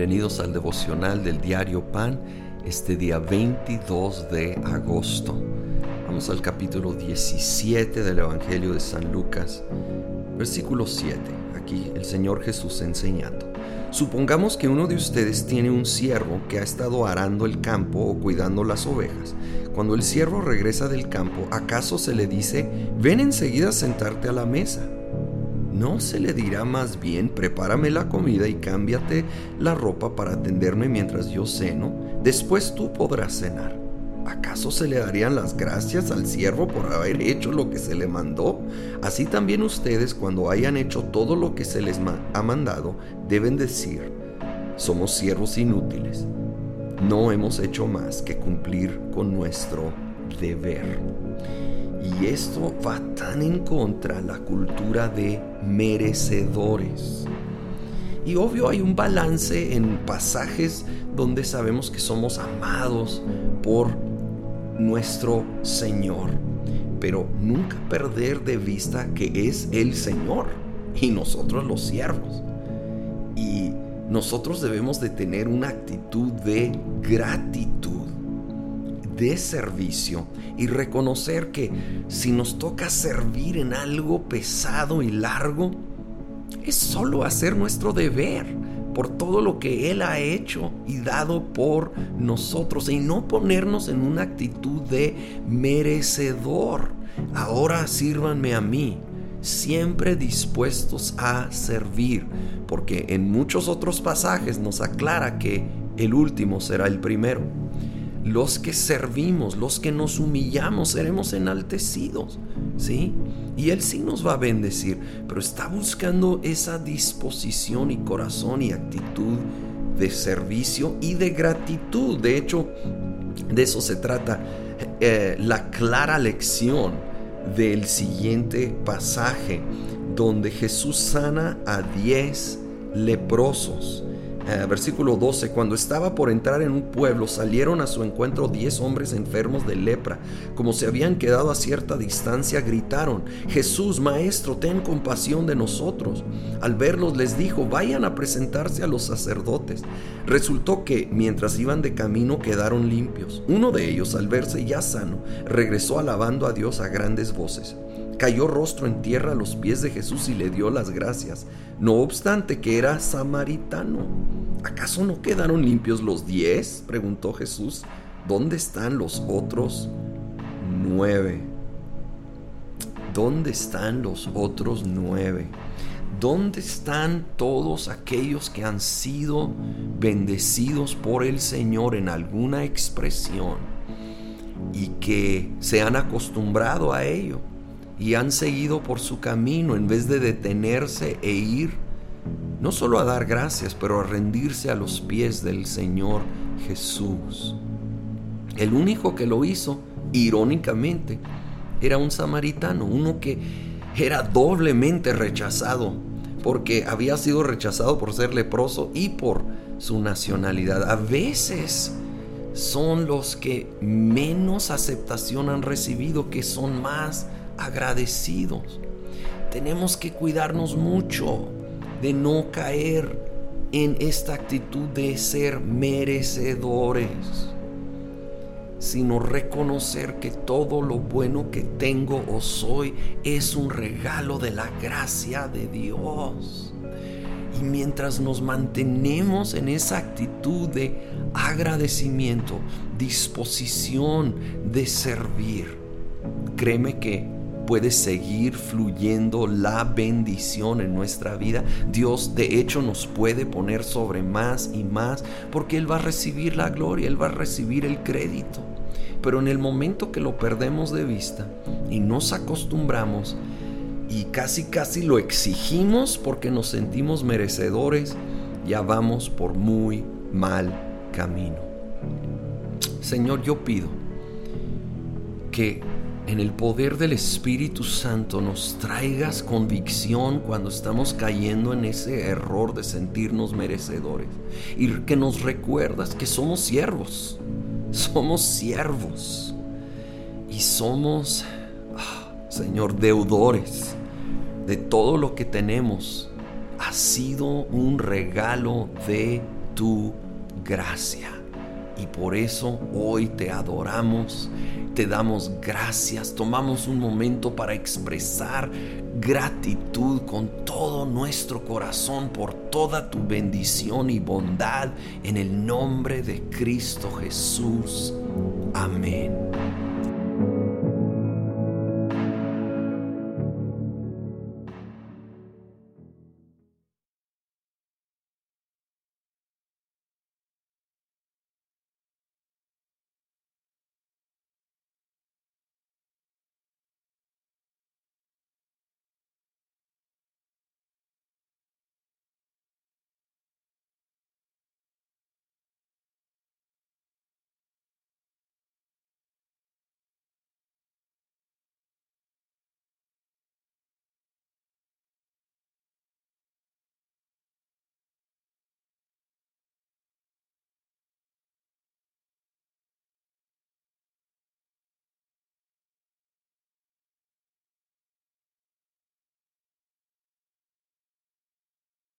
Bienvenidos al devocional del diario Pan, este día 22 de agosto. Vamos al capítulo 17 del Evangelio de San Lucas, versículo 7. Aquí el Señor Jesús enseñando. Supongamos que uno de ustedes tiene un siervo que ha estado arando el campo o cuidando las ovejas. Cuando el siervo regresa del campo, ¿acaso se le dice, ven enseguida a sentarte a la mesa? ¿No se le dirá más bien, prepárame la comida y cámbiate la ropa para atenderme mientras yo ceno? Después tú podrás cenar. ¿Acaso se le darían las gracias al siervo por haber hecho lo que se le mandó? Así también ustedes, cuando hayan hecho todo lo que se les ha mandado, deben decir, somos siervos inútiles. No hemos hecho más que cumplir con nuestro deber. Y esto va tan en contra la cultura de merecedores. Y obvio hay un balance en pasajes donde sabemos que somos amados por nuestro Señor. Pero nunca perder de vista que es el Señor y nosotros los siervos. Y nosotros debemos de tener una actitud de gratitud de servicio y reconocer que si nos toca servir en algo pesado y largo, es solo hacer nuestro deber por todo lo que Él ha hecho y dado por nosotros y no ponernos en una actitud de merecedor. Ahora sírvanme a mí, siempre dispuestos a servir, porque en muchos otros pasajes nos aclara que el último será el primero los que servimos, los que nos humillamos, seremos enaltecidos, ¿sí? Y Él sí nos va a bendecir, pero está buscando esa disposición y corazón y actitud de servicio y de gratitud. De hecho, de eso se trata eh, la clara lección del siguiente pasaje, donde Jesús sana a diez leprosos. Eh, versículo 12, cuando estaba por entrar en un pueblo, salieron a su encuentro diez hombres enfermos de lepra. Como se habían quedado a cierta distancia, gritaron, Jesús, Maestro, ten compasión de nosotros. Al verlos les dijo, vayan a presentarse a los sacerdotes. Resultó que, mientras iban de camino, quedaron limpios. Uno de ellos, al verse ya sano, regresó alabando a Dios a grandes voces cayó rostro en tierra a los pies de Jesús y le dio las gracias, no obstante que era samaritano. ¿Acaso no quedaron limpios los diez? preguntó Jesús. ¿Dónde están los otros nueve? ¿Dónde están los otros nueve? ¿Dónde están todos aquellos que han sido bendecidos por el Señor en alguna expresión y que se han acostumbrado a ello? Y han seguido por su camino en vez de detenerse e ir no solo a dar gracias, pero a rendirse a los pies del Señor Jesús. El único que lo hizo, irónicamente, era un samaritano, uno que era doblemente rechazado, porque había sido rechazado por ser leproso y por su nacionalidad. A veces son los que menos aceptación han recibido, que son más agradecidos. Tenemos que cuidarnos mucho de no caer en esta actitud de ser merecedores, sino reconocer que todo lo bueno que tengo o soy es un regalo de la gracia de Dios. Y mientras nos mantenemos en esa actitud de agradecimiento, disposición de servir, créeme que puede seguir fluyendo la bendición en nuestra vida. Dios de hecho nos puede poner sobre más y más porque Él va a recibir la gloria, Él va a recibir el crédito. Pero en el momento que lo perdemos de vista y nos acostumbramos y casi casi lo exigimos porque nos sentimos merecedores, ya vamos por muy mal camino. Señor, yo pido que en el poder del Espíritu Santo nos traigas convicción cuando estamos cayendo en ese error de sentirnos merecedores y que nos recuerdas que somos siervos, somos siervos y somos, ah, Señor, deudores de todo lo que tenemos. Ha sido un regalo de tu gracia. Y por eso hoy te adoramos, te damos gracias, tomamos un momento para expresar gratitud con todo nuestro corazón por toda tu bendición y bondad en el nombre de Cristo Jesús. Amén.